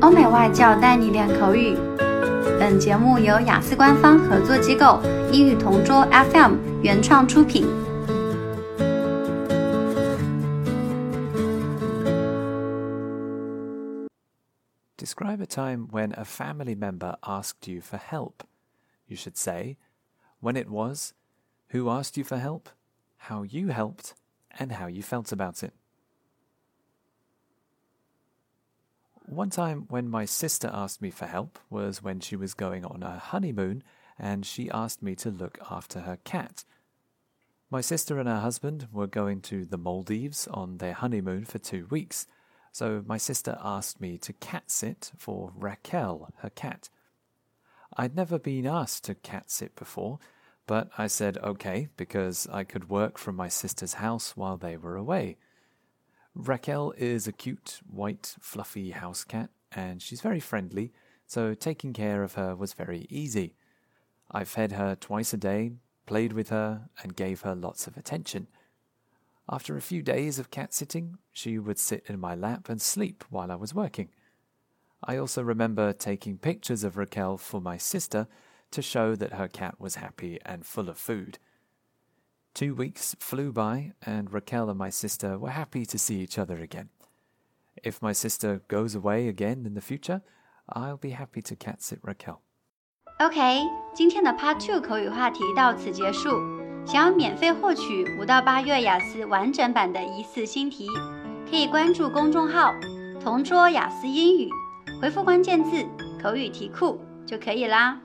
欧美外教带你练口语。本节目由雅思官方合作机构英语同桌 FM 原创出品。Describe a time when a family member asked you for help. You should say when it was, who asked you for help, how you helped, and how you felt about it. One time when my sister asked me for help was when she was going on a honeymoon and she asked me to look after her cat. My sister and her husband were going to the Maldives on their honeymoon for two weeks, so my sister asked me to cat sit for Raquel, her cat. I'd never been asked to cat sit before, but I said okay because I could work from my sister's house while they were away. Raquel is a cute, white, fluffy house cat, and she's very friendly, so taking care of her was very easy. I fed her twice a day, played with her, and gave her lots of attention. After a few days of cat sitting, she would sit in my lap and sleep while I was working. I also remember taking pictures of Raquel for my sister to show that her cat was happy and full of food. Two weeks flew by, and Raquel and my sister were happy to see each other again. If my sister goes away again in the future, I'll be happy to cat sit Raquel. OK，今天的 Part Two 口语话题到此结束。想要免费获取五到八月雅思完整版的疑似新题，可以关注公众号“同桌雅思英语”，回复关键字“口语题库”就可以啦。